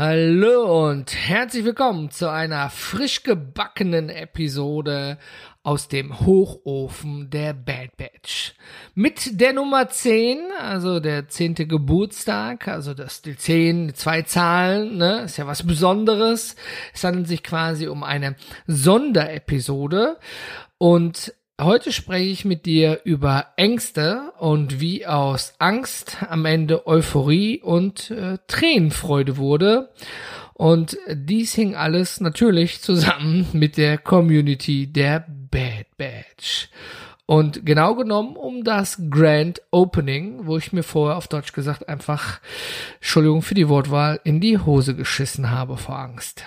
Hallo und herzlich willkommen zu einer frisch gebackenen Episode aus dem Hochofen der Bad Batch. Mit der Nummer 10, also der zehnte Geburtstag, also das die 10, zwei Zahlen, ne, ist ja was Besonderes. Es handelt sich quasi um eine Sonderepisode und Heute spreche ich mit dir über Ängste und wie aus Angst am Ende Euphorie und äh, Tränenfreude wurde. Und dies hing alles natürlich zusammen mit der Community der Bad Batch. Und genau genommen um das Grand Opening, wo ich mir vorher auf Deutsch gesagt einfach, Entschuldigung für die Wortwahl, in die Hose geschissen habe vor Angst.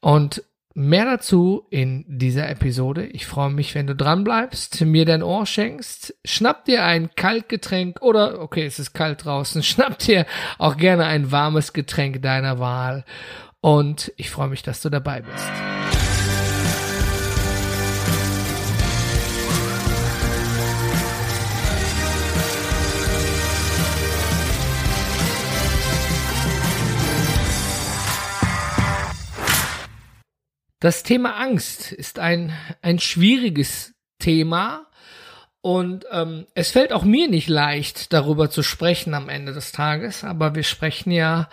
Und Mehr dazu in dieser Episode. Ich freue mich, wenn du dran bleibst, mir dein Ohr schenkst. Schnapp dir ein Kaltgetränk oder, okay, es ist kalt draußen, schnapp dir auch gerne ein warmes Getränk deiner Wahl. Und ich freue mich, dass du dabei bist. Das Thema Angst ist ein, ein schwieriges Thema und ähm, es fällt auch mir nicht leicht, darüber zu sprechen am Ende des Tages, aber wir sprechen ja,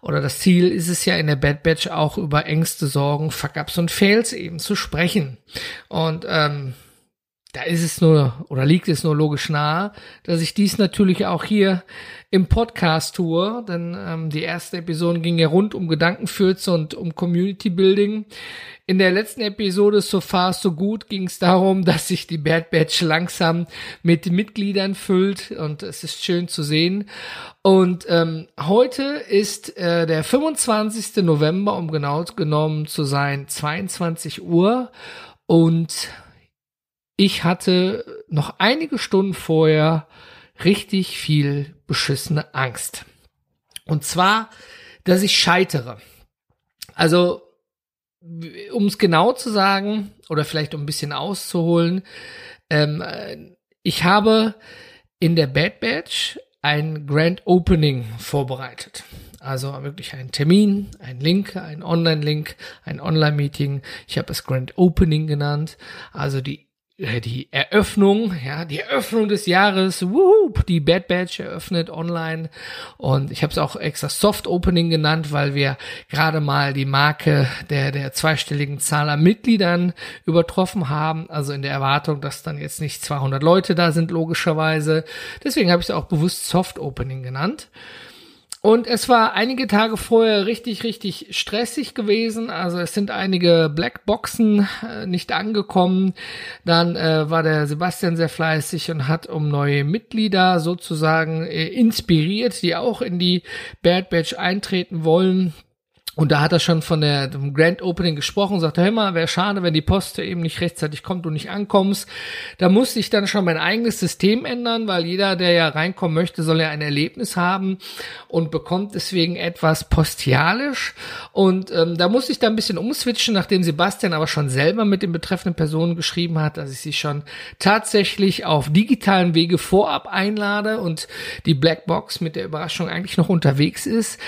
oder das Ziel ist es ja in der Bad Batch auch über Ängste, Sorgen, Fuck-Ups und Fails eben zu sprechen. Und ähm, da ist es nur oder liegt es nur logisch nahe, dass ich dies natürlich auch hier im Podcast tue, denn ähm, die erste Episode ging ja rund um Gedankenfürze und um Community Building. In der letzten Episode So Far So Gut ging es darum, dass sich die Bad Batch langsam mit Mitgliedern füllt und es ist schön zu sehen. Und ähm, heute ist äh, der 25. November, um genau genommen zu sein, 22 Uhr und ich hatte noch einige Stunden vorher richtig viel beschissene Angst. Und zwar, dass ich scheitere. Also, um es genau zu sagen, oder vielleicht um ein bisschen auszuholen, ähm, ich habe in der Bad Batch ein Grand Opening vorbereitet. Also wirklich ein Termin, ein Link, ein Online-Link, ein Online-Meeting. Ich habe es Grand Opening genannt. Also die äh, die Eröffnung, ja, die Eröffnung des Jahres, whoop, die Bad Batch eröffnet online und ich habe es auch extra Soft Opening genannt, weil wir gerade mal die Marke der der zweistelligen Zahl an Mitgliedern übertroffen haben, also in der Erwartung, dass dann jetzt nicht 200 Leute da sind logischerweise. Deswegen habe ich es auch bewusst Soft Opening genannt. Und es war einige Tage vorher richtig, richtig stressig gewesen. Also es sind einige Blackboxen äh, nicht angekommen. Dann äh, war der Sebastian sehr fleißig und hat um neue Mitglieder sozusagen äh, inspiriert, die auch in die Bad Batch eintreten wollen. Und da hat er schon von der, dem Grand Opening gesprochen, sagte, hör mal, wäre schade, wenn die Post eben nicht rechtzeitig kommt und nicht ankommst. Da musste ich dann schon mein eigenes System ändern, weil jeder, der ja reinkommen möchte, soll ja ein Erlebnis haben und bekommt deswegen etwas postialisch. Und ähm, da musste ich dann ein bisschen umswitchen, nachdem Sebastian aber schon selber mit den betreffenden Personen geschrieben hat, dass ich sie schon tatsächlich auf digitalen Wege vorab einlade und die Blackbox mit der Überraschung eigentlich noch unterwegs ist.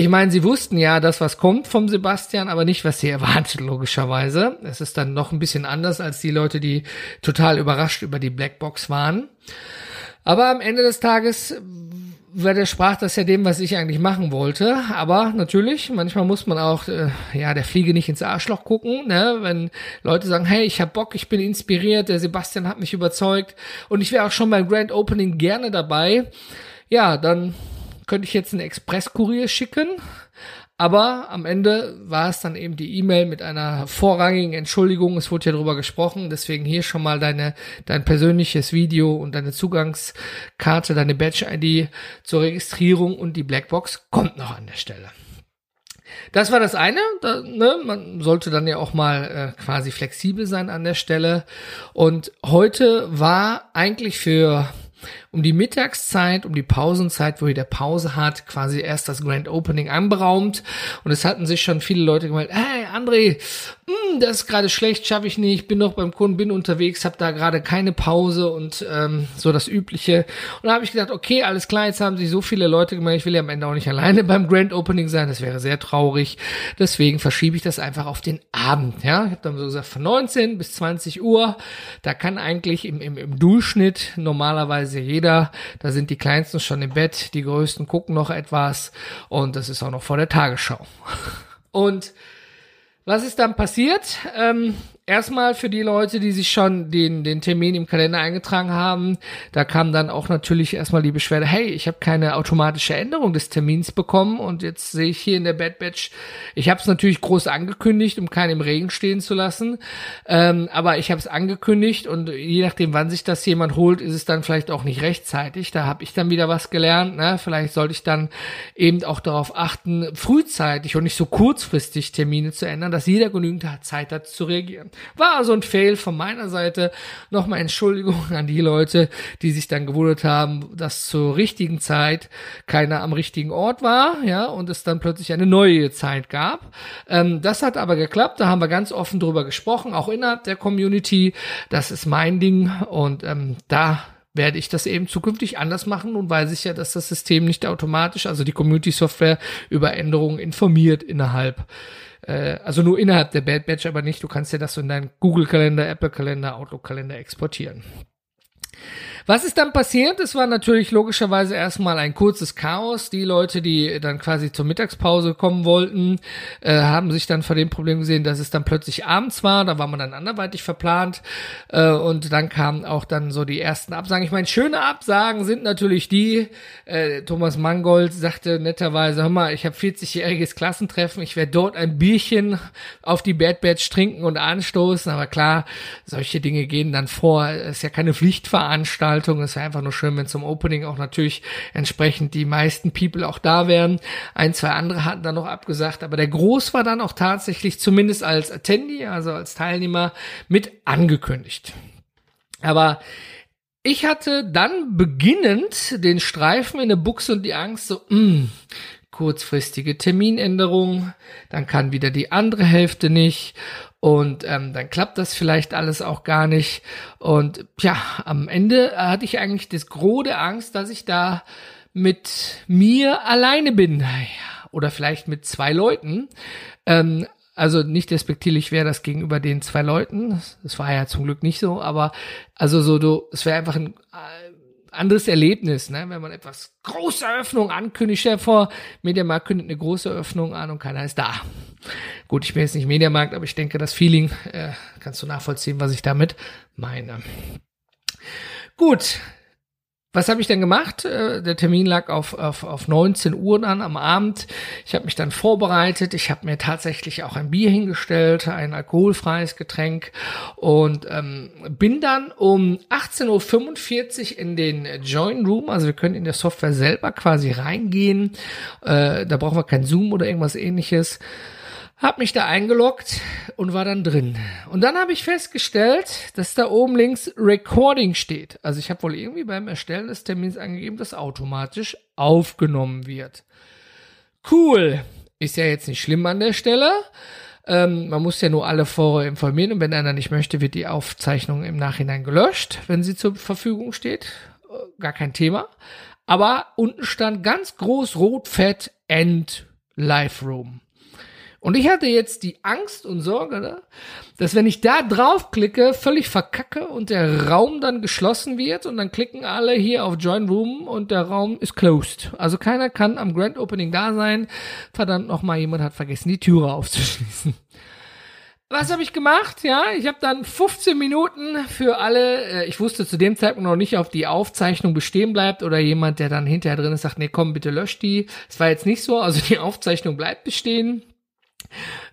Ich meine, sie wussten ja, das was kommt vom Sebastian, aber nicht, was sie erwartet, logischerweise. Es ist dann noch ein bisschen anders als die Leute, die total überrascht über die Blackbox waren. Aber am Ende des Tages widersprach das ja dem, was ich eigentlich machen wollte. Aber natürlich, manchmal muss man auch, äh, ja, der Fliege nicht ins Arschloch gucken, ne? Wenn Leute sagen, hey, ich hab Bock, ich bin inspiriert, der Sebastian hat mich überzeugt und ich wäre auch schon beim Grand Opening gerne dabei. Ja, dann könnte ich jetzt einen Expresskurier schicken, aber am Ende war es dann eben die E-Mail mit einer vorrangigen Entschuldigung. Es wurde ja darüber gesprochen. Deswegen hier schon mal deine, dein persönliches Video und deine Zugangskarte, deine Badge-ID zur Registrierung und die Blackbox kommt noch an der Stelle. Das war das eine. Da, ne, man sollte dann ja auch mal äh, quasi flexibel sein an der Stelle. Und heute war eigentlich für um die Mittagszeit, um die Pausenzeit, wo ihr der Pause hat, quasi erst das Grand Opening anberaumt. Und es hatten sich schon viele Leute gemeldet, hey André, mh, hm, das ist gerade schlecht, schaffe ich nicht, bin noch beim Kunden, bin unterwegs, habe da gerade keine Pause und ähm, so das Übliche. Und da habe ich gedacht, okay, alles klar, jetzt haben sich so viele Leute gemeldet, ich will ja am Ende auch nicht alleine beim Grand Opening sein, das wäre sehr traurig. Deswegen verschiebe ich das einfach auf den Abend. Ja, ich habe dann so gesagt, von 19 bis 20 Uhr, da kann eigentlich im, im, im Durchschnitt normalerweise jeder, da sind die Kleinsten schon im Bett, die Größten gucken noch etwas und das ist auch noch vor der Tagesschau. Und was ist dann passiert? Ähm, erstmal für die Leute, die sich schon den, den Termin im Kalender eingetragen haben, da kam dann auch natürlich erstmal die Beschwerde, hey, ich habe keine automatische Änderung des Termins bekommen und jetzt sehe ich hier in der Bad Batch, ich habe es natürlich groß angekündigt, um keinen im Regen stehen zu lassen, ähm, aber ich habe es angekündigt und je nachdem, wann sich das jemand holt, ist es dann vielleicht auch nicht rechtzeitig. Da habe ich dann wieder was gelernt. Ne? Vielleicht sollte ich dann eben auch darauf achten, frühzeitig und nicht so kurzfristig Termine zu ändern, dass jeder genügend Zeit hat zu reagieren. War also ein Fail von meiner Seite. Nochmal Entschuldigung an die Leute, die sich dann gewundert haben, dass zur richtigen Zeit keiner am richtigen Ort war, ja, und es dann plötzlich eine neue Zeit gab. Ähm, das hat aber geklappt. Da haben wir ganz offen drüber gesprochen, auch innerhalb der Community. Das ist mein Ding und ähm, da werde ich das eben zukünftig anders machen und weiß ich ja, dass das System nicht automatisch, also die Community Software über Änderungen informiert innerhalb äh, also nur innerhalb der Bad Batch, aber nicht, du kannst ja das so in deinen Google-Kalender, Apple-Kalender, Outlook-Kalender exportieren. Was ist dann passiert? Es war natürlich logischerweise erstmal ein kurzes Chaos. Die Leute, die dann quasi zur Mittagspause kommen wollten, äh, haben sich dann vor dem Problem gesehen, dass es dann plötzlich abends war. Da war man dann anderweitig verplant. Äh, und dann kamen auch dann so die ersten Absagen. Ich meine, schöne Absagen sind natürlich die, äh, Thomas Mangold sagte netterweise, hör mal, ich habe 40-jähriges Klassentreffen, ich werde dort ein Bierchen auf die Bad Batch trinken und anstoßen. Aber klar, solche Dinge gehen dann vor. Es ist ja keine Pflichtveranstaltung. Veranstaltung. Es wäre einfach nur schön, wenn zum Opening auch natürlich entsprechend die meisten People auch da wären. Ein, zwei andere hatten dann noch abgesagt, aber der Groß war dann auch tatsächlich zumindest als Attendee, also als Teilnehmer mit angekündigt. Aber ich hatte dann beginnend den Streifen in der Buchse und die Angst so, mh, hm, kurzfristige Terminänderung, dann kann wieder die andere Hälfte nicht und ähm, dann klappt das vielleicht alles auch gar nicht. Und ja, am Ende hatte ich eigentlich das große Angst, dass ich da mit mir alleine bin. Oder vielleicht mit zwei Leuten. Ähm, also nicht despektierlich wäre das gegenüber den zwei Leuten. Das war ja zum Glück nicht so, aber also so du, es wäre einfach ein anderes Erlebnis, ne? wenn man etwas große Eröffnung ankündigt. Stell vor, Mediamarkt kündigt eine große Eröffnung an und keiner ist da. Gut, ich bin jetzt nicht Mediamarkt, aber ich denke, das Feeling äh, kannst du nachvollziehen, was ich damit meine. Gut, was habe ich denn gemacht? Äh, der Termin lag auf, auf, auf 19 Uhr dann am Abend. Ich habe mich dann vorbereitet. Ich habe mir tatsächlich auch ein Bier hingestellt, ein alkoholfreies Getränk und ähm, bin dann um 18.45 Uhr in den Join Room. Also wir können in der Software selber quasi reingehen. Äh, da brauchen wir kein Zoom oder irgendwas ähnliches. Hab mich da eingeloggt und war dann drin. Und dann habe ich festgestellt, dass da oben links Recording steht. Also ich habe wohl irgendwie beim Erstellen des Termins angegeben, dass automatisch aufgenommen wird. Cool. Ist ja jetzt nicht schlimm an der Stelle. Ähm, man muss ja nur alle vorher informieren und wenn einer nicht möchte, wird die Aufzeichnung im Nachhinein gelöscht, wenn sie zur Verfügung steht. Äh, gar kein Thema. Aber unten stand ganz groß rot fett End Live Room. Und ich hatte jetzt die Angst und Sorge, ne, dass wenn ich da draufklicke, völlig verkacke und der Raum dann geschlossen wird und dann klicken alle hier auf Join Room und der Raum ist closed. Also keiner kann am Grand Opening da sein. Verdammt nochmal, jemand hat vergessen, die Türe aufzuschließen. Was habe ich gemacht? Ja, ich habe dann 15 Minuten für alle. Äh, ich wusste zu dem Zeitpunkt noch nicht, ob die Aufzeichnung bestehen bleibt oder jemand, der dann hinterher drin ist, sagt, nee, komm, bitte lösch die. Es war jetzt nicht so. Also die Aufzeichnung bleibt bestehen.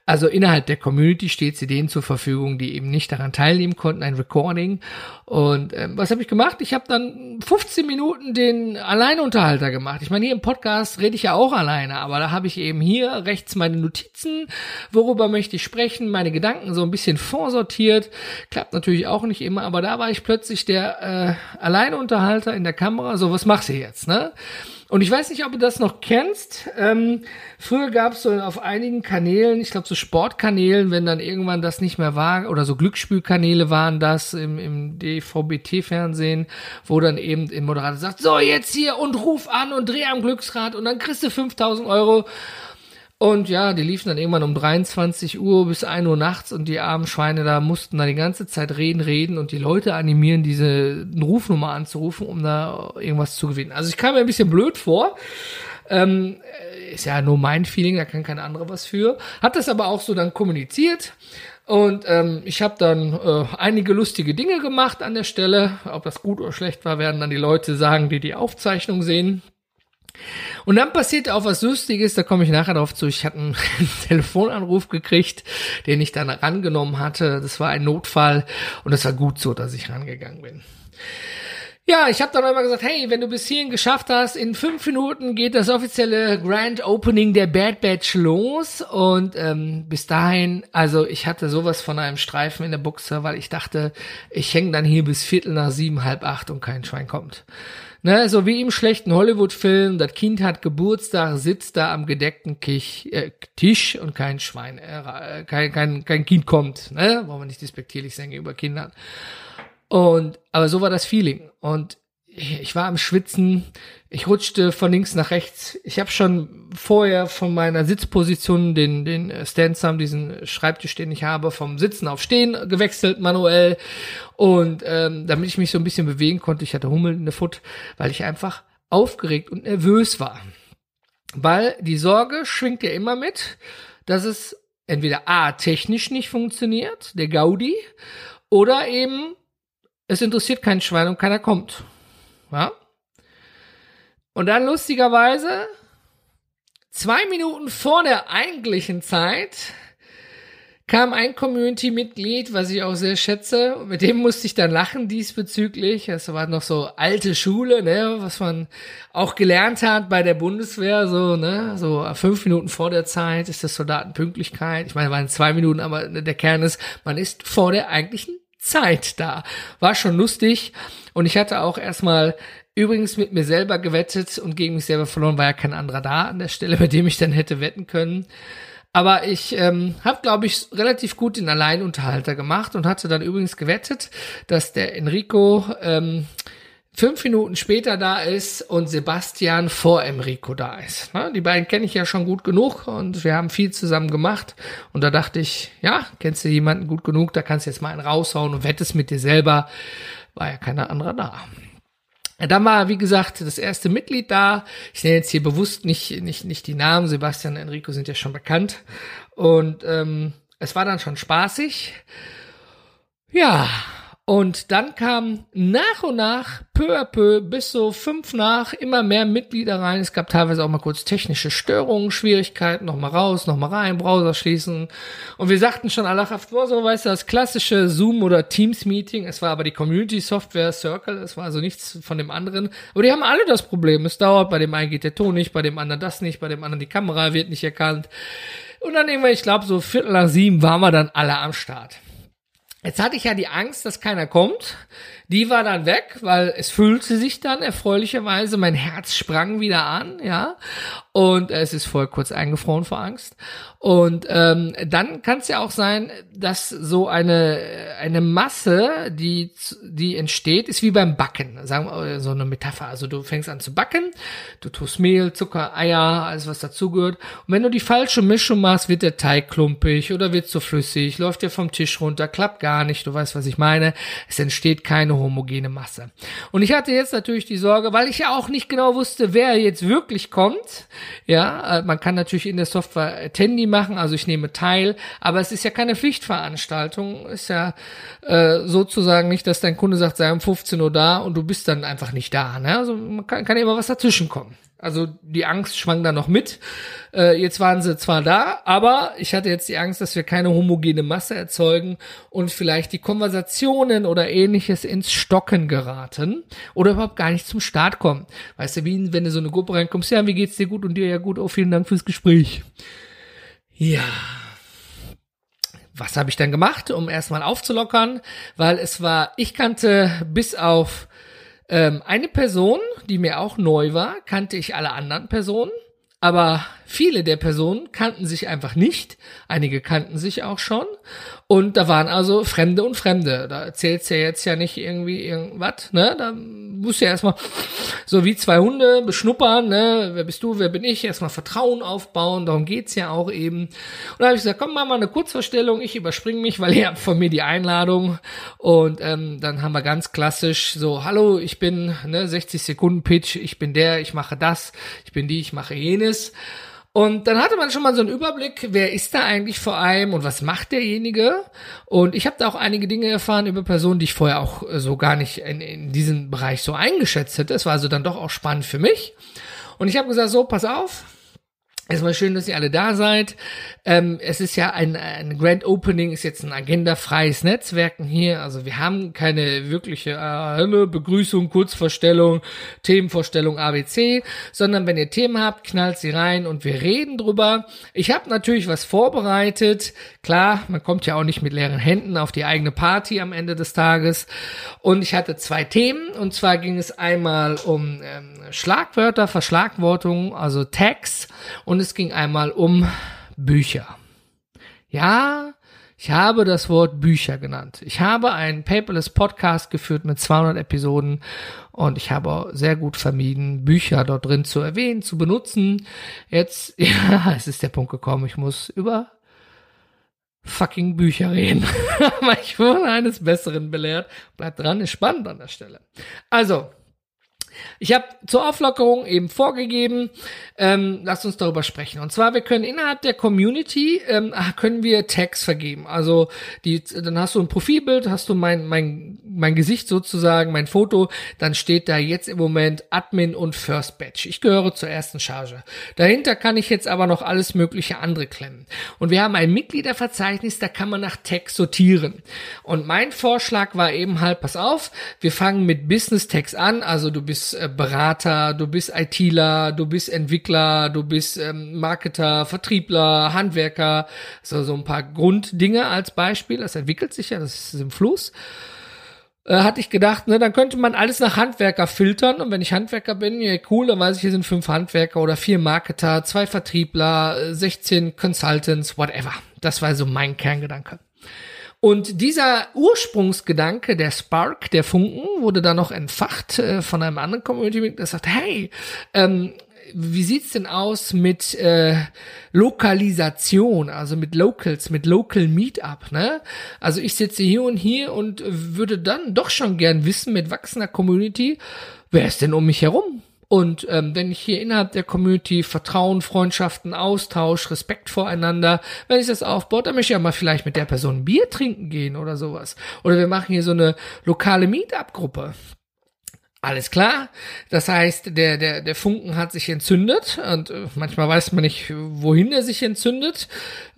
Also innerhalb der Community steht sie denen zur Verfügung, die eben nicht daran teilnehmen konnten, ein Recording. Und ähm, was habe ich gemacht? Ich habe dann 15 Minuten den Alleinunterhalter gemacht. Ich meine, hier im Podcast rede ich ja auch alleine, aber da habe ich eben hier rechts meine Notizen, worüber möchte ich sprechen, meine Gedanken so ein bisschen vorsortiert. Klappt natürlich auch nicht immer, aber da war ich plötzlich der äh, Alleinunterhalter in der Kamera. So, was machst du jetzt, ne? Und ich weiß nicht, ob du das noch kennst. Ähm, früher gab es so auf einigen Kanälen, ich glaube so Sportkanälen, wenn dann irgendwann das nicht mehr war, oder so Glücksspielkanäle waren das im, im DVB-T-Fernsehen, wo dann eben der Moderator sagt, so jetzt hier und ruf an und dreh am Glücksrad und dann kriegst du 5000 Euro. Und ja, die liefen dann irgendwann um 23 Uhr bis 1 Uhr nachts und die armen Schweine da mussten da die ganze Zeit reden, reden und die Leute animieren, diese Rufnummer anzurufen, um da irgendwas zu gewinnen. Also ich kam mir ein bisschen blöd vor. Ähm, ist ja nur mein Feeling, da kann kein anderer was für. Hat das aber auch so dann kommuniziert. Und ähm, ich habe dann äh, einige lustige Dinge gemacht an der Stelle. Ob das gut oder schlecht war, werden dann die Leute sagen, die die Aufzeichnung sehen. Und dann passierte auch was Lustiges, da komme ich nachher drauf zu. Ich hatte einen Telefonanruf gekriegt, den ich dann rangenommen hatte. Das war ein Notfall und es war gut so, dass ich rangegangen bin. Ja, ich habe dann einmal gesagt, hey, wenn du bis hierhin geschafft hast, in fünf Minuten geht das offizielle Grand Opening der Bad Batch los. Und ähm, bis dahin, also ich hatte sowas von einem Streifen in der Buchse, weil ich dachte, ich hänge dann hier bis Viertel nach sieben, halb acht und kein Schwein kommt. Ne, so wie im schlechten Hollywood-Film, das Kind hat Geburtstag, sitzt da am gedeckten Kich, äh, Tisch und kein Schwein, äh, kein, kein, kein Kind kommt. Ne? Wollen wir nicht despektierlich sein gegenüber Kindern. Und, aber so war das Feeling. Und ich war am Schwitzen, ich rutschte von links nach rechts. Ich habe schon vorher von meiner Sitzposition den, den Stand-Sam, diesen Schreibtisch, den ich habe, vom Sitzen auf Stehen gewechselt, manuell. Und ähm, damit ich mich so ein bisschen bewegen konnte, ich hatte Hummel in der Foot, weil ich einfach aufgeregt und nervös war. Weil die Sorge schwingt ja immer mit, dass es entweder A, technisch nicht funktioniert, der Gaudi, oder eben es interessiert kein Schwein und keiner kommt. Ja? Und dann lustigerweise, zwei Minuten vor der eigentlichen Zeit, kam ein Community-Mitglied, was ich auch sehr schätze, mit dem musste ich dann lachen diesbezüglich. Das war noch so alte Schule, ne, was man auch gelernt hat bei der Bundeswehr, so, ne, so fünf Minuten vor der Zeit ist das Soldatenpünktlichkeit. Ich meine, waren zwei Minuten, aber der Kern ist, man ist vor der eigentlichen Zeit da. War schon lustig. Und ich hatte auch erstmal übrigens mit mir selber gewettet und gegen mich selber verloren, war ja kein anderer da an der Stelle, bei dem ich dann hätte wetten können. Aber ich ähm, habe, glaube ich, relativ gut den Alleinunterhalter gemacht und hatte dann übrigens gewettet, dass der Enrico ähm, fünf Minuten später da ist und Sebastian vor Enrico da ist. Ne? Die beiden kenne ich ja schon gut genug und wir haben viel zusammen gemacht. Und da dachte ich, ja, kennst du jemanden gut genug, da kannst du jetzt mal einen raushauen und wettest mit dir selber. War ja keiner anderer da. Dann war, wie gesagt, das erste Mitglied da. Ich nenne jetzt hier bewusst nicht, nicht, nicht die Namen. Sebastian und Enrico sind ja schon bekannt. Und ähm, es war dann schon spaßig. Ja, und dann kam nach und nach, peu à peu, bis so fünf nach, immer mehr Mitglieder rein. Es gab teilweise auch mal kurz technische Störungen, Schwierigkeiten, nochmal raus, nochmal rein, Browser schließen. Und wir sagten schon allerhaft, boah, so weißt du, das klassische Zoom- oder Teams-Meeting. Es war aber die Community-Software Circle, es war also nichts von dem anderen. Aber die haben alle das Problem. Es dauert, bei dem einen geht der Ton nicht, bei dem anderen das nicht, bei dem anderen die Kamera wird nicht erkannt. Und dann irgendwann, ich glaube, so Viertel nach sieben waren wir dann alle am Start. Jetzt hatte ich ja die Angst, dass keiner kommt. Die war dann weg, weil es füllte sich dann erfreulicherweise. Mein Herz sprang wieder an, ja. Und es ist voll kurz eingefroren vor Angst. Und ähm, dann kann es ja auch sein, dass so eine eine Masse, die die entsteht, ist wie beim Backen, sagen wir so eine Metapher. Also du fängst an zu backen, du tust Mehl, Zucker, Eier, alles was dazugehört. Und wenn du die falsche Mischung machst, wird der Teig klumpig oder wird zu flüssig, läuft dir vom Tisch runter, klappt gar nicht. Du weißt, was ich meine. Es entsteht keine homogene Masse. Und ich hatte jetzt natürlich die Sorge, weil ich ja auch nicht genau wusste, wer jetzt wirklich kommt. Ja, äh, man kann natürlich in der Software Attendee machen, also ich nehme teil, aber es ist ja keine Pflichtveranstaltung. Ist ja äh, sozusagen nicht, dass dein Kunde sagt, sei um 15 Uhr da und du bist dann einfach nicht da. Ne? Also man kann, kann immer was dazwischen kommen. Also die Angst schwang da noch mit. Äh, jetzt waren sie zwar da, aber ich hatte jetzt die Angst, dass wir keine homogene Masse erzeugen und vielleicht die Konversationen oder ähnliches ins Stocken geraten oder überhaupt gar nicht zum Start kommen. Weißt du, wie wenn du so eine Gruppe reinkommst, ja, wie geht's dir gut und dir ja gut, oh, vielen Dank fürs Gespräch. Ja. Was habe ich dann gemacht, um erstmal aufzulockern? Weil es war, ich kannte bis auf ähm, eine Person, die mir auch neu war, kannte ich alle anderen Personen, aber viele der Personen kannten sich einfach nicht. Einige kannten sich auch schon. Und da waren also Fremde und Fremde. Da erzählt's ja jetzt ja nicht irgendwie irgendwas, ne? Da musst du ja erstmal so wie zwei Hunde beschnuppern, ne? Wer bist du, wer bin ich? Erstmal Vertrauen aufbauen, darum geht's ja auch eben. Und da habe ich gesagt, komm, mach mal eine Kurzvorstellung, ich überspringe mich, weil ihr habt von mir die Einladung. Und ähm, dann haben wir ganz klassisch so, hallo, ich bin, ne, 60 Sekunden Pitch, ich bin der, ich mache das, ich bin die, ich mache jenes. Und dann hatte man schon mal so einen Überblick, wer ist da eigentlich vor allem und was macht derjenige. Und ich habe da auch einige Dinge erfahren über Personen, die ich vorher auch äh, so gar nicht in, in diesem Bereich so eingeschätzt hätte. Es war also dann doch auch spannend für mich. Und ich habe gesagt, so, pass auf, Erstmal schön, dass ihr alle da seid. Ähm, es ist ja ein, ein Grand Opening, ist jetzt ein agendafreies Netzwerken hier. Also wir haben keine wirkliche äh, Begrüßung, Kurzvorstellung, Themenvorstellung ABC, sondern wenn ihr Themen habt, knallt sie rein und wir reden drüber. Ich habe natürlich was vorbereitet. Klar, man kommt ja auch nicht mit leeren Händen auf die eigene Party am Ende des Tages. Und ich hatte zwei Themen. Und zwar ging es einmal um ähm, Schlagwörter, Verschlagwortung, also Tags. Und es ging einmal um Bücher. Ja, ich habe das Wort Bücher genannt. Ich habe einen Paperless Podcast geführt mit 200 Episoden und ich habe sehr gut vermieden, Bücher dort drin zu erwähnen, zu benutzen. Jetzt, ja, es ist der Punkt gekommen, ich muss über fucking Bücher reden. Aber ich wurde eines Besseren belehrt. Bleibt dran, ist spannend an der Stelle. Also, ich habe zur Auflockerung eben vorgegeben, ähm, lasst uns darüber sprechen. Und zwar, wir können innerhalb der Community, ähm, ah, können wir Tags vergeben. Also die, dann hast du ein Profilbild, hast du mein, mein, mein Gesicht sozusagen, mein Foto, dann steht da jetzt im Moment Admin und First Batch. Ich gehöre zur ersten Charge. Dahinter kann ich jetzt aber noch alles mögliche andere klemmen. Und wir haben ein Mitgliederverzeichnis, da kann man nach Tags sortieren. Und mein Vorschlag war eben halt, pass auf, wir fangen mit Business Tags an, also du bist äh, Berater, du bist ITler, du bist Entwickler, du bist ähm, Marketer, Vertriebler, Handwerker, so, so ein paar Grunddinge als Beispiel. Das entwickelt sich ja, das ist im Fluss. Äh, hatte ich gedacht, ne, dann könnte man alles nach Handwerker filtern und wenn ich Handwerker bin, ja cool, dann weiß ich, hier sind fünf Handwerker oder vier Marketer, zwei Vertriebler, 16 Consultants, whatever. Das war so mein Kerngedanke. Und dieser Ursprungsgedanke, der Spark, der Funken, wurde dann noch entfacht äh, von einem anderen Community-Mitglied, der sagt, hey, ähm, wie sieht's denn aus mit äh, Lokalisation, also mit Locals, mit Local Meetup, ne? Also ich sitze hier und hier und würde dann doch schon gern wissen mit wachsender Community, wer ist denn um mich herum? Und ähm, wenn ich hier innerhalb der Community Vertrauen, Freundschaften, Austausch, Respekt voreinander, wenn ich das aufbaue, dann möchte ich ja mal vielleicht mit der Person Bier trinken gehen oder sowas. Oder wir machen hier so eine lokale Meetup-Gruppe. Alles klar. Das heißt, der, der, der Funken hat sich entzündet und äh, manchmal weiß man nicht, wohin er sich entzündet.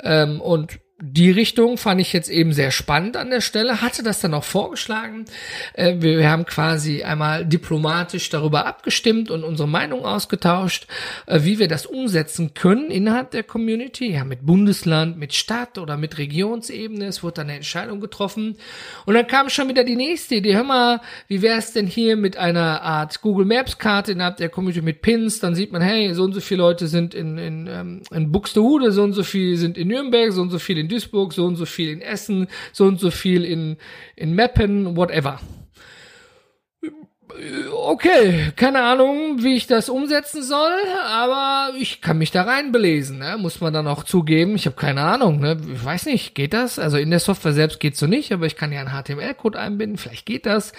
Ähm, und die Richtung fand ich jetzt eben sehr spannend an der Stelle, hatte das dann auch vorgeschlagen. Äh, wir, haben quasi einmal diplomatisch darüber abgestimmt und unsere Meinung ausgetauscht, äh, wie wir das umsetzen können innerhalb der Community, ja, mit Bundesland, mit Stadt oder mit Regionsebene. Es wurde dann eine Entscheidung getroffen. Und dann kam schon wieder die nächste Idee. Hör mal, wie wäre es denn hier mit einer Art Google Maps Karte innerhalb der Community mit Pins? Dann sieht man, hey, so und so viele Leute sind in, in, ähm, in Buxtehude, so und so viele sind in Nürnberg, so und so viele in Duisburg, so und so viel in Essen, so und so viel in, in Meppen, whatever. Okay, keine Ahnung, wie ich das umsetzen soll, aber ich kann mich da rein belesen, ne? muss man dann auch zugeben. Ich habe keine Ahnung, ne? ich weiß nicht, geht das? Also in der Software selbst geht's so nicht, aber ich kann ja einen HTML-Code einbinden, vielleicht geht das.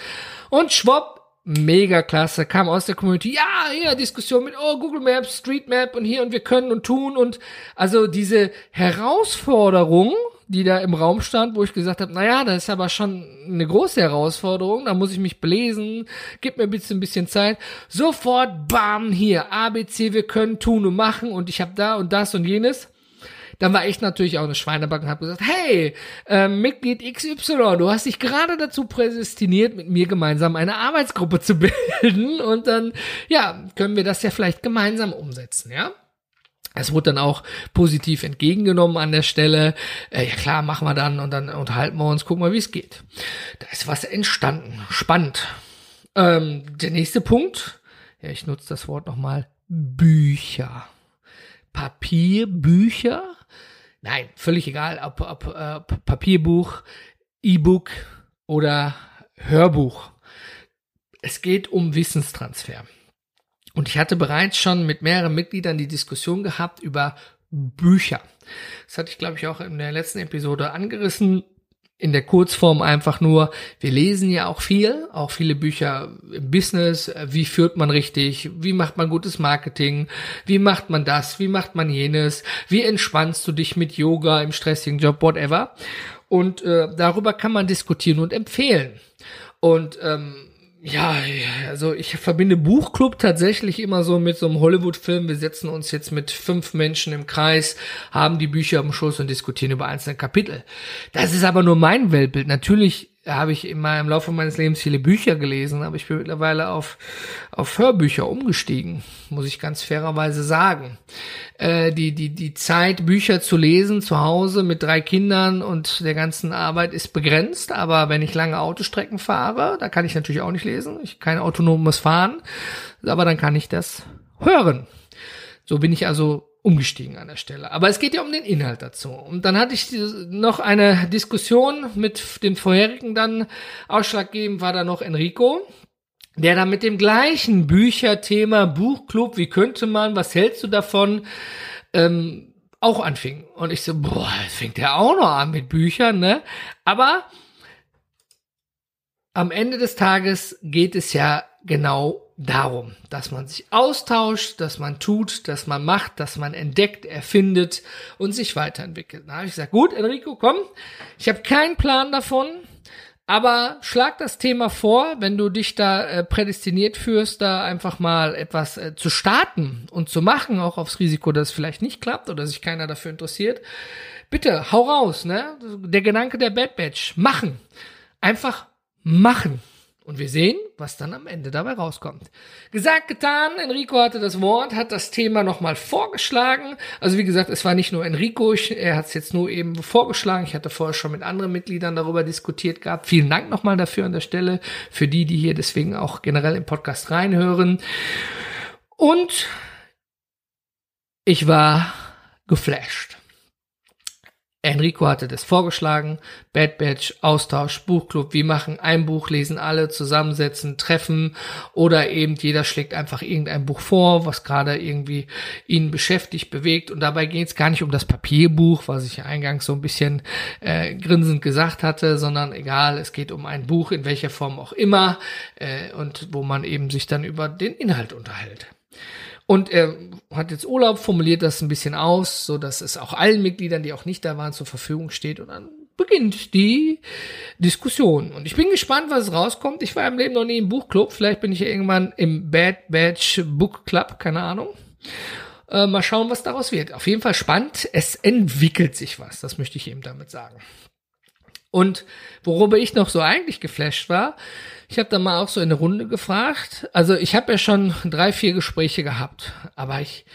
Und schwupp, mega klasse, kam aus der Community, ja, ja, Diskussion mit, oh, Google Maps, Street Map und hier und wir können und tun und also diese Herausforderung, die da im Raum stand, wo ich gesagt habe, naja, das ist aber schon eine große Herausforderung, da muss ich mich belesen, gib mir bitte ein bisschen Zeit. Sofort, bam, hier, ABC, wir können tun und machen und ich habe da und das und jenes. Dann war ich natürlich auch eine Schweineback und habe gesagt, hey, äh, Mitglied XY, du hast dich gerade dazu prädestiniert, mit mir gemeinsam eine Arbeitsgruppe zu bilden und dann, ja, können wir das ja vielleicht gemeinsam umsetzen, ja? Es wurde dann auch positiv entgegengenommen an der Stelle. Äh, ja klar, machen wir dann und dann unterhalten wir uns, gucken wir, wie es geht. Da ist was entstanden. Spannend. Ähm, der nächste Punkt, ja, ich nutze das Wort nochmal, Bücher. Papierbücher Nein, völlig egal, ob, ob äh, Papierbuch, E-Book oder Hörbuch. Es geht um Wissenstransfer. Und ich hatte bereits schon mit mehreren Mitgliedern die Diskussion gehabt über Bücher. Das hatte ich, glaube ich, auch in der letzten Episode angerissen in der Kurzform einfach nur, wir lesen ja auch viel, auch viele Bücher im Business, wie führt man richtig, wie macht man gutes Marketing, wie macht man das, wie macht man jenes, wie entspannst du dich mit Yoga im stressigen Job, whatever. Und äh, darüber kann man diskutieren und empfehlen. Und ähm, ja, also ich verbinde Buchclub tatsächlich immer so mit so einem Hollywood-Film. Wir setzen uns jetzt mit fünf Menschen im Kreis, haben die Bücher am Schoß und diskutieren über einzelne Kapitel. Das ist aber nur mein Weltbild. Natürlich habe ich in meinem Laufe meines Lebens viele Bücher gelesen, aber ich bin mittlerweile auf, auf Hörbücher umgestiegen, muss ich ganz fairerweise sagen. Äh, die, die, die Zeit, Bücher zu lesen zu Hause mit drei Kindern und der ganzen Arbeit ist begrenzt, aber wenn ich lange Autostrecken fahre, da kann ich natürlich auch nicht lesen, ich kein autonomes Fahren, aber dann kann ich das hören. So bin ich also umgestiegen an der Stelle. Aber es geht ja um den Inhalt dazu. Und dann hatte ich noch eine Diskussion mit den vorherigen dann. Ausschlaggebend war da noch Enrico, der da mit dem gleichen Bücherthema, Buchclub, wie könnte man, was hältst du davon, ähm, auch anfing. Und ich so, boah, fängt der auch noch an mit Büchern, ne? Aber am Ende des Tages geht es ja genau darum, dass man sich austauscht, dass man tut, dass man macht, dass man entdeckt, erfindet und sich weiterentwickelt. Da habe ich gesagt, gut, Enrico, komm, ich habe keinen Plan davon, aber schlag das Thema vor, wenn du dich da äh, prädestiniert führst, da einfach mal etwas äh, zu starten und zu machen, auch aufs Risiko, dass es vielleicht nicht klappt oder sich keiner dafür interessiert. Bitte, hau raus, ne? Der Gedanke der Bad Batch. Machen. Einfach machen. Und wir sehen, was dann am Ende dabei rauskommt. Gesagt, getan. Enrico hatte das Wort, hat das Thema nochmal vorgeschlagen. Also wie gesagt, es war nicht nur Enrico, ich, er hat es jetzt nur eben vorgeschlagen. Ich hatte vorher schon mit anderen Mitgliedern darüber diskutiert gehabt. Vielen Dank nochmal dafür an der Stelle, für die, die hier deswegen auch generell im Podcast reinhören. Und ich war geflasht. Enrico hatte das vorgeschlagen. Bad Batch, Austausch, Buchclub. Wir machen ein Buch, lesen alle, zusammensetzen, treffen oder eben jeder schlägt einfach irgendein Buch vor, was gerade irgendwie ihn beschäftigt, bewegt. Und dabei geht es gar nicht um das Papierbuch, was ich eingangs so ein bisschen äh, grinsend gesagt hatte, sondern egal, es geht um ein Buch in welcher Form auch immer äh, und wo man eben sich dann über den Inhalt unterhält. Und er hat jetzt Urlaub, formuliert das ein bisschen aus, so dass es auch allen Mitgliedern, die auch nicht da waren, zur Verfügung steht. Und dann beginnt die Diskussion. Und ich bin gespannt, was rauskommt. Ich war im Leben noch nie im Buchclub. Vielleicht bin ich irgendwann im Bad Batch Book Club, keine Ahnung. Äh, mal schauen, was daraus wird. Auf jeden Fall spannend. Es entwickelt sich was. Das möchte ich eben damit sagen. Und worüber ich noch so eigentlich geflasht war, ich habe da mal auch so in eine Runde gefragt. Also ich habe ja schon drei, vier Gespräche gehabt, aber ich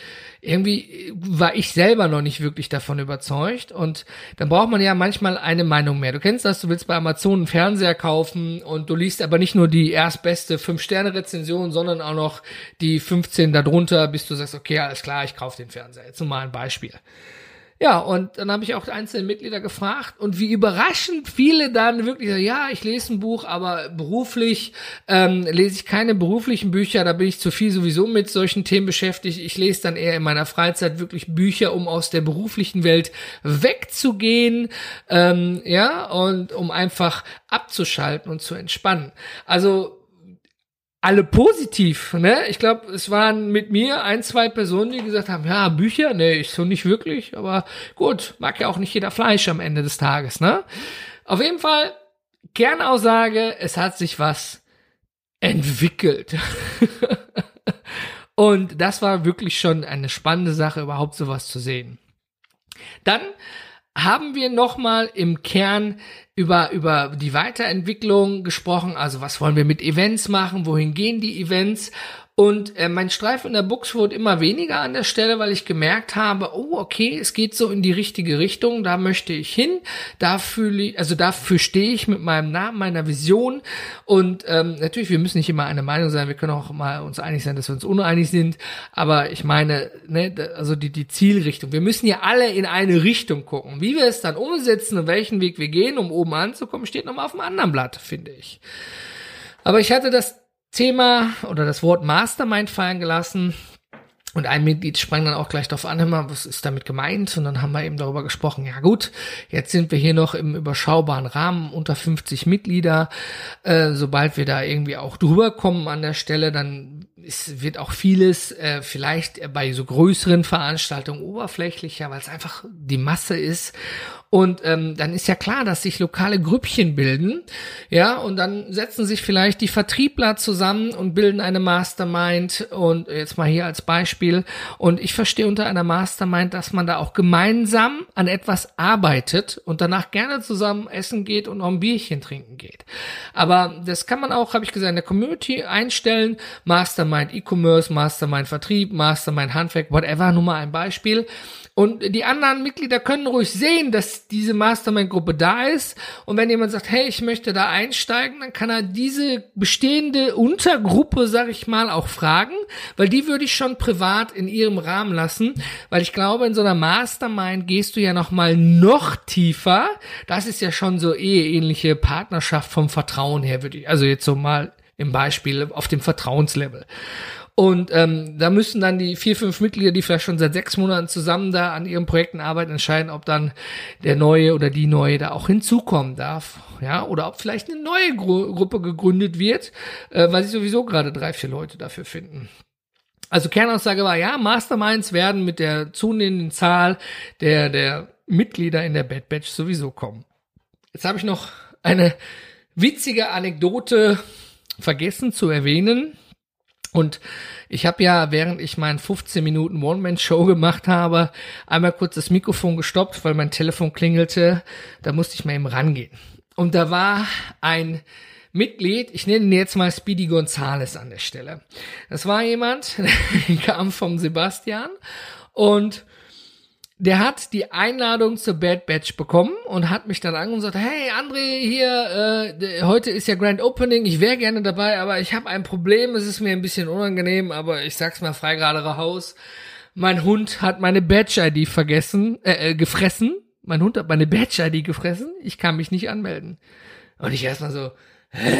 irgendwie war ich selber noch nicht wirklich davon überzeugt und dann braucht man ja manchmal eine Meinung mehr. Du kennst das, du willst bei Amazon einen Fernseher kaufen und du liest aber nicht nur die erstbeste 5-Sterne-Rezension, sondern auch noch die 15 darunter, bis du sagst, okay, alles klar, ich kaufe den Fernseher. Jetzt nur mal ein Beispiel. Ja, und dann habe ich auch einzelne Mitglieder gefragt und wie überraschend viele dann wirklich sagen, ja, ich lese ein Buch, aber beruflich ähm, lese ich keine beruflichen Bücher, da bin ich zu viel sowieso mit solchen Themen beschäftigt. Ich lese dann eher in meiner Freizeit wirklich Bücher, um aus der beruflichen Welt wegzugehen, ähm, ja, und um einfach abzuschalten und zu entspannen. Also alle positiv, ne? Ich glaube, es waren mit mir ein, zwei Personen, die gesagt haben, ja, Bücher, ne, ich so nicht wirklich, aber gut, mag ja auch nicht jeder Fleisch am Ende des Tages, ne? Auf jeden Fall, Kernaussage, es hat sich was entwickelt. Und das war wirklich schon eine spannende Sache, überhaupt sowas zu sehen. Dann haben wir nochmal im Kern über, über die Weiterentwicklung gesprochen. Also was wollen wir mit Events machen? Wohin gehen die Events? Und äh, mein Streifen in der Box wurde immer weniger an der Stelle, weil ich gemerkt habe, oh, okay, es geht so in die richtige Richtung, da möchte ich hin, da fühle ich, also dafür stehe ich mit meinem Namen, meiner Vision. Und ähm, natürlich, wir müssen nicht immer eine Meinung sein, wir können auch mal uns einig sein, dass wir uns uneinig sind. Aber ich meine, ne, also die, die Zielrichtung. Wir müssen ja alle in eine Richtung gucken. Wie wir es dann umsetzen und welchen Weg wir gehen, um oben anzukommen, steht nochmal auf dem anderen Blatt, finde ich. Aber ich hatte das Thema oder das Wort Mastermind fallen gelassen. Und ein Mitglied sprang dann auch gleich darauf an, immer, was ist damit gemeint? Und dann haben wir eben darüber gesprochen, ja gut, jetzt sind wir hier noch im überschaubaren Rahmen, unter 50 Mitglieder. Äh, sobald wir da irgendwie auch drüber kommen an der Stelle, dann ist, wird auch vieles äh, vielleicht bei so größeren Veranstaltungen oberflächlicher, weil es einfach die Masse ist. Und ähm, dann ist ja klar, dass sich lokale Grüppchen bilden, ja, und dann setzen sich vielleicht die Vertriebler zusammen und bilden eine Mastermind. Und jetzt mal hier als Beispiel. Und ich verstehe unter einer Mastermind, dass man da auch gemeinsam an etwas arbeitet und danach gerne zusammen essen geht und auch ein Bierchen trinken geht. Aber das kann man auch, habe ich gesagt, in der Community einstellen. Mastermind E-Commerce, Mastermind Vertrieb, Mastermind Handwerk, whatever, nur mal ein Beispiel. Und die anderen Mitglieder können ruhig sehen, dass diese Mastermind-Gruppe da ist. Und wenn jemand sagt, hey, ich möchte da einsteigen, dann kann er diese bestehende Untergruppe, sag ich mal, auch fragen, weil die würde ich schon privat in ihrem Rahmen lassen, weil ich glaube, in so einer Mastermind gehst du ja noch mal noch tiefer. Das ist ja schon so eheähnliche Partnerschaft vom Vertrauen her, würde ich, also jetzt so mal im Beispiel auf dem Vertrauenslevel. Und ähm, da müssen dann die vier, fünf Mitglieder, die vielleicht schon seit sechs Monaten zusammen da an ihren Projekten arbeiten, entscheiden, ob dann der neue oder die neue da auch hinzukommen darf. Ja, oder ob vielleicht eine neue Gru Gruppe gegründet wird, äh, weil sie sowieso gerade drei, vier Leute dafür finden. Also Kernaussage war, ja, Masterminds werden mit der zunehmenden Zahl der, der Mitglieder in der Bad Batch sowieso kommen. Jetzt habe ich noch eine witzige Anekdote vergessen zu erwähnen und ich habe ja, während ich meinen 15 Minuten One-Man-Show gemacht habe, einmal kurz das Mikrofon gestoppt, weil mein Telefon klingelte. Da musste ich mal eben rangehen. Und da war ein Mitglied, ich nenne ihn jetzt mal Speedy Gonzales an der Stelle. Das war jemand, der kam vom Sebastian und der hat die Einladung zur Bad Batch bekommen und hat mich dann angerufen und gesagt, hey André, hier, äh, heute ist ja Grand Opening, ich wäre gerne dabei, aber ich habe ein Problem, es ist mir ein bisschen unangenehm, aber ich sag's mal frei gerade raus. Mein Hund hat meine Badge-ID vergessen, äh, äh, gefressen. Mein Hund hat meine Badge-ID gefressen, ich kann mich nicht anmelden. Und ich erstmal so, hä?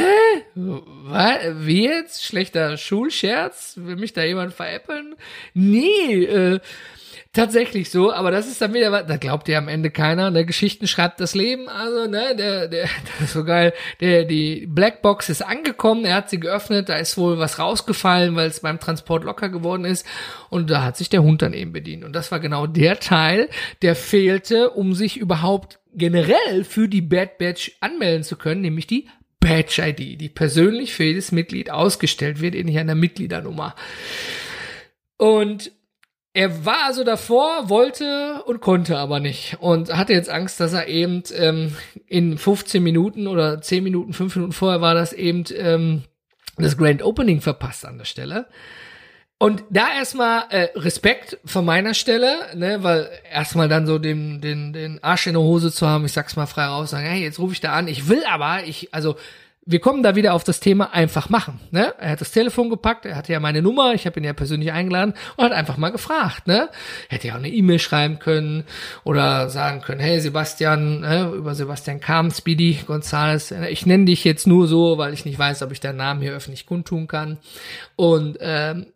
Was? Wie jetzt? Schlechter Schulscherz? Will mich da jemand veräppeln? Nee, äh, tatsächlich so, aber das ist dann wieder, da glaubt ja am Ende keiner, ne, Geschichten schreibt das Leben, also, ne, der, der, das ist so geil, der, die Blackbox ist angekommen, er hat sie geöffnet, da ist wohl was rausgefallen, weil es beim Transport locker geworden ist. Und da hat sich der Hund dann eben bedient. Und das war genau der Teil, der fehlte, um sich überhaupt generell für die Bad Batch anmelden zu können, nämlich die Badge ID, die persönlich für jedes Mitglied ausgestellt wird, ähnlich einer Mitgliedernummer. Und er war also davor, wollte und konnte aber nicht und hatte jetzt Angst, dass er eben ähm, in 15 Minuten oder 10 Minuten, 5 Minuten vorher war das eben ähm, das Grand Opening verpasst an der Stelle. Und da erstmal äh, Respekt von meiner Stelle, ne, weil erstmal dann so den, den, den Arsch in der Hose zu haben, ich sag's mal frei raus, sagen, hey, jetzt rufe ich da an, ich will aber, ich, also wir kommen da wieder auf das Thema einfach machen. Ne? Er hat das Telefon gepackt, er hatte ja meine Nummer, ich habe ihn ja persönlich eingeladen und hat einfach mal gefragt. Ne? Hätte ja auch eine E-Mail schreiben können oder sagen können, hey Sebastian, ne, über Sebastian Kam, Speedy Gonzales, ich nenne dich jetzt nur so, weil ich nicht weiß, ob ich deinen Namen hier öffentlich kundtun kann. Und ähm,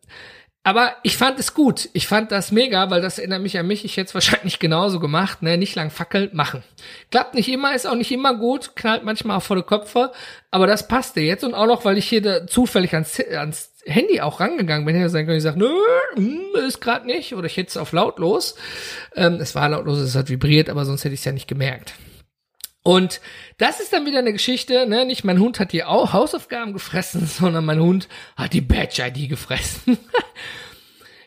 Aber ich fand es gut. Ich fand das mega, weil das erinnert mich an mich. Ich hätte es wahrscheinlich genauso gemacht. Ne? Nicht lang fackeln, machen. Klappt nicht immer, ist auch nicht immer gut, knallt manchmal auch vor die Köpfe. Aber das passte jetzt. Und auch noch, weil ich hier zufällig ans, ans Handy auch rangegangen bin, hätte sagen können, ich sage, nö, hm, ist gerade nicht. Oder ich hätte es auf lautlos. Ähm, es war lautlos, es hat vibriert, aber sonst hätte ich es ja nicht gemerkt. Und das ist dann wieder eine Geschichte, ne? Nicht mein Hund hat die Hausaufgaben gefressen, sondern mein Hund hat die Badge-ID gefressen.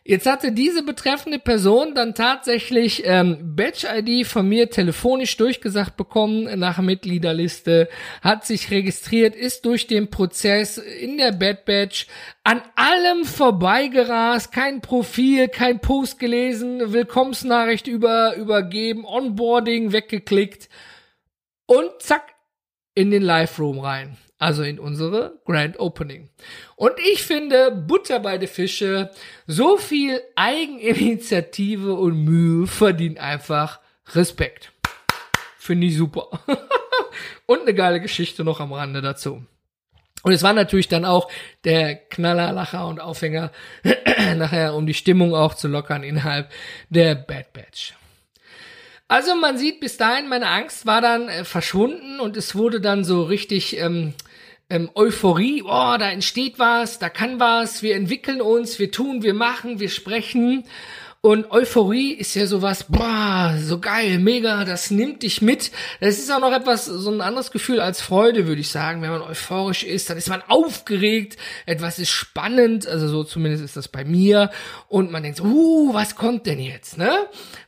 Jetzt hatte diese betreffende Person dann tatsächlich ähm, Badge-ID von mir telefonisch durchgesagt bekommen nach Mitgliederliste, hat sich registriert, ist durch den Prozess in der Bad Badge an allem vorbeigerast, kein Profil, kein Post gelesen, Willkommensnachricht über, übergeben, Onboarding weggeklickt und zack, in den Live-Room rein. Also in unsere Grand Opening. Und ich finde, Butter bei den Fische, so viel Eigeninitiative und Mühe verdient einfach Respekt. Finde ich super. und eine geile Geschichte noch am Rande dazu. Und es war natürlich dann auch der Knaller, Lacher und Aufhänger nachher, um die Stimmung auch zu lockern innerhalb der Bad Batch. Also man sieht bis dahin, meine Angst war dann äh, verschwunden und es wurde dann so richtig ähm, ähm, Euphorie. Oh, da entsteht was, da kann was, wir entwickeln uns, wir tun, wir machen, wir sprechen. Und Euphorie ist ja sowas, boah, so geil, mega, das nimmt dich mit. Das ist auch noch etwas, so ein anderes Gefühl als Freude, würde ich sagen. Wenn man euphorisch ist, dann ist man aufgeregt, etwas ist spannend, also so zumindest ist das bei mir. Und man denkt so, uh, was kommt denn jetzt, ne?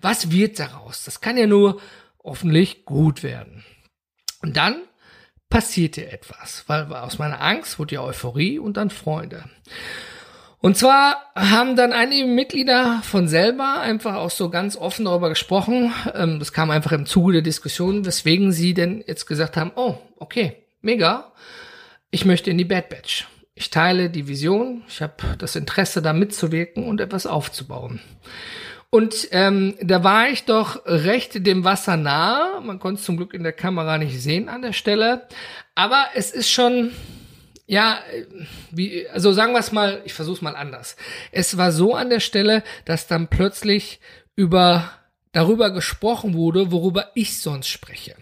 Was wird daraus? Das kann ja nur hoffentlich gut werden. Und dann passierte etwas, weil aus meiner Angst wurde ja Euphorie und dann Freude. Und zwar haben dann einige Mitglieder von selber einfach auch so ganz offen darüber gesprochen. Ähm, das kam einfach im Zuge der Diskussion, weswegen sie denn jetzt gesagt haben, oh, okay, mega, ich möchte in die Bad Batch. Ich teile die Vision, ich habe das Interesse, da mitzuwirken und etwas aufzubauen. Und ähm, da war ich doch recht dem Wasser nahe. Man konnte es zum Glück in der Kamera nicht sehen an der Stelle. Aber es ist schon, ja, wie, also sagen wir es mal, ich versuche es mal anders. Es war so an der Stelle, dass dann plötzlich über darüber gesprochen wurde, worüber ich sonst spreche.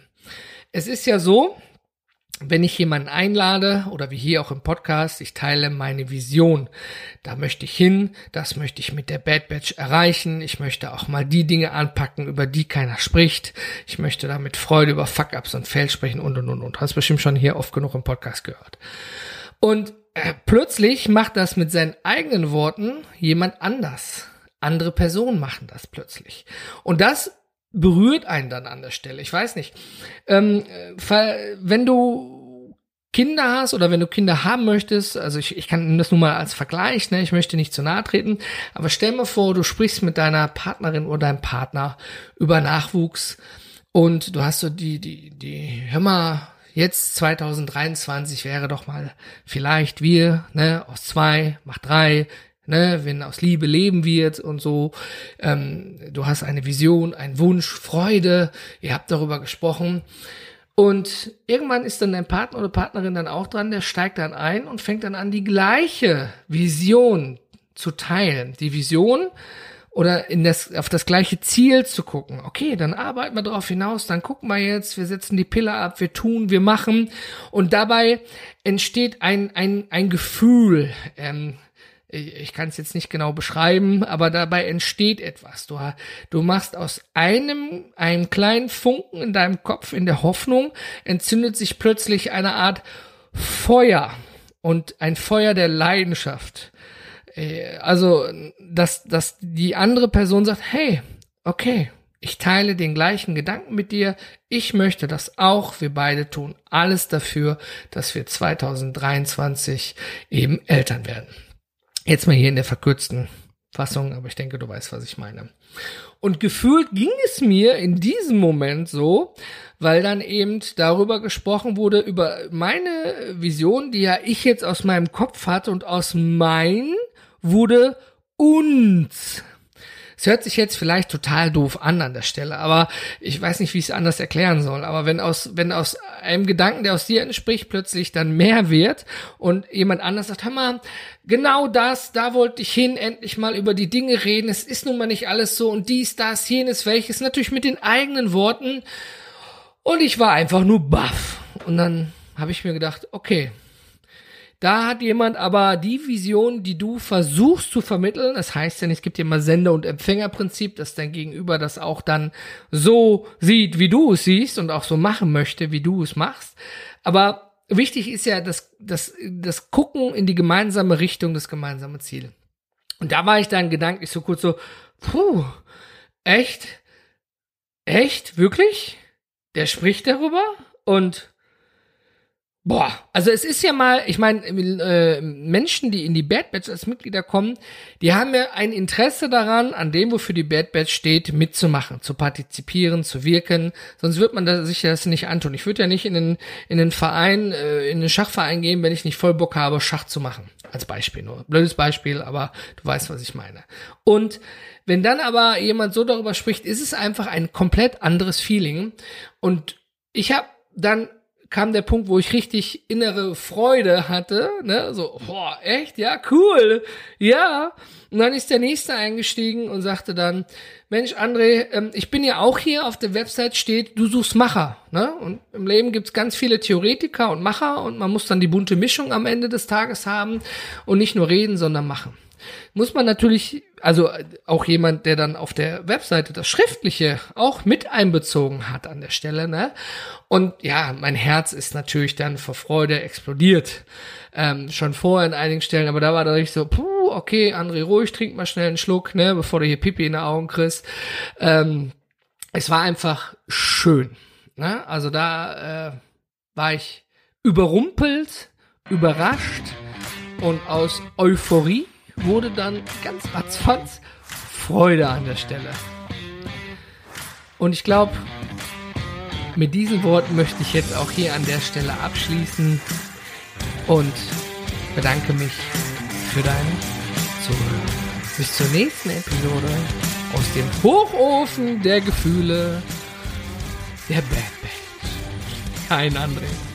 Es ist ja so, wenn ich jemanden einlade oder wie hier auch im Podcast, ich teile meine Vision. Da möchte ich hin, das möchte ich mit der Bad Batch erreichen. Ich möchte auch mal die Dinge anpacken, über die keiner spricht. Ich möchte da mit Freude über Fuck-Ups und Fails sprechen und und und und. Hast bestimmt schon hier oft genug im Podcast gehört. Und äh, plötzlich macht das mit seinen eigenen Worten jemand anders. Andere Personen machen das plötzlich. Und das berührt einen dann an der Stelle. Ich weiß nicht. Ähm, wenn du Kinder hast oder wenn du Kinder haben möchtest, also ich, ich kann das nur mal als Vergleich, ne, ich möchte nicht zu nahe treten, aber stell mir vor, du sprichst mit deiner Partnerin oder deinem Partner über Nachwuchs und du hast so die, die, die, hör mal, jetzt 2023 wäre doch mal vielleicht wir, ne, aus zwei, macht drei, ne, wenn aus Liebe leben wird und so. Ähm, du hast eine Vision, einen Wunsch, Freude, ihr habt darüber gesprochen. Und irgendwann ist dann dein Partner oder Partnerin dann auch dran, der steigt dann ein und fängt dann an, die gleiche Vision zu teilen. Die Vision oder in das, auf das gleiche Ziel zu gucken. Okay, dann arbeiten wir darauf hinaus, dann gucken wir jetzt, wir setzen die Pille ab, wir tun, wir machen. Und dabei entsteht ein, ein, ein Gefühl, ähm, ich kann es jetzt nicht genau beschreiben, aber dabei entsteht etwas. Du, du machst aus einem, einem kleinen Funken in deinem Kopf, in der Hoffnung, entzündet sich plötzlich eine Art Feuer und ein Feuer der Leidenschaft. Äh, also, dass, dass die andere Person sagt, hey, okay, ich teile den gleichen Gedanken mit dir. Ich möchte das auch. Wir beide tun alles dafür, dass wir 2023 eben Eltern werden. Jetzt mal hier in der verkürzten Fassung, aber ich denke, du weißt, was ich meine. Und gefühlt ging es mir in diesem Moment so, weil dann eben darüber gesprochen wurde, über meine Vision, die ja ich jetzt aus meinem Kopf hatte und aus mein wurde uns. Es hört sich jetzt vielleicht total doof an an der Stelle, aber ich weiß nicht, wie ich es anders erklären soll. Aber wenn aus, wenn aus einem Gedanken, der aus dir entspricht, plötzlich dann mehr wird und jemand anders sagt, hör mal, genau das, da wollte ich hin, endlich mal über die Dinge reden. Es ist nun mal nicht alles so und dies, das, jenes, welches, natürlich mit den eigenen Worten. Und ich war einfach nur baff. Und dann habe ich mir gedacht, okay, da hat jemand aber die Vision, die du versuchst zu vermitteln. Das heißt ja nicht, es gibt ja immer Sender- und Empfängerprinzip, dass dein Gegenüber das auch dann so sieht, wie du es siehst und auch so machen möchte, wie du es machst. Aber wichtig ist ja das, das, das Gucken in die gemeinsame Richtung, das gemeinsame Ziel. Und da war ich dann gedanklich so kurz so, puh, echt? Echt? Wirklich? Der spricht darüber? Und Boah, also es ist ja mal, ich meine, äh, Menschen, die in die Bad Batch als Mitglieder kommen, die haben ja ein Interesse daran, an dem, wofür die Bad Batch steht, mitzumachen, zu partizipieren, zu wirken. Sonst wird man da sich das nicht antun. Ich würde ja nicht in den, in den Verein, äh, in den Schachverein gehen, wenn ich nicht voll Bock habe, Schach zu machen. Als Beispiel nur. Blödes Beispiel, aber du weißt, was ich meine. Und wenn dann aber jemand so darüber spricht, ist es einfach ein komplett anderes Feeling. Und ich habe dann kam der Punkt, wo ich richtig innere Freude hatte, ne, so, boah, echt, ja, cool, ja. Und dann ist der Nächste eingestiegen und sagte dann, Mensch, André, ähm, ich bin ja auch hier, auf der Website steht, du suchst Macher, ne, und im Leben gibt's ganz viele Theoretiker und Macher und man muss dann die bunte Mischung am Ende des Tages haben und nicht nur reden, sondern machen muss man natürlich, also auch jemand, der dann auf der Webseite das Schriftliche auch mit einbezogen hat an der Stelle, ne? Und ja, mein Herz ist natürlich dann vor Freude explodiert. Ähm, schon vorher in einigen Stellen, aber da war da richtig so, puh, okay, André, ruhig, trink mal schnell einen Schluck, ne, bevor du hier Pipi in den Augen kriegst. Ähm, es war einfach schön. Ne? Also da äh, war ich überrumpelt, überrascht und aus Euphorie wurde dann ganz ratzfatz Freude an der Stelle. Und ich glaube, mit diesen Worten möchte ich jetzt auch hier an der Stelle abschließen und bedanke mich für dein Zuhören. Bis zur nächsten Episode aus dem Hochofen der Gefühle der Bad Band. Kein André.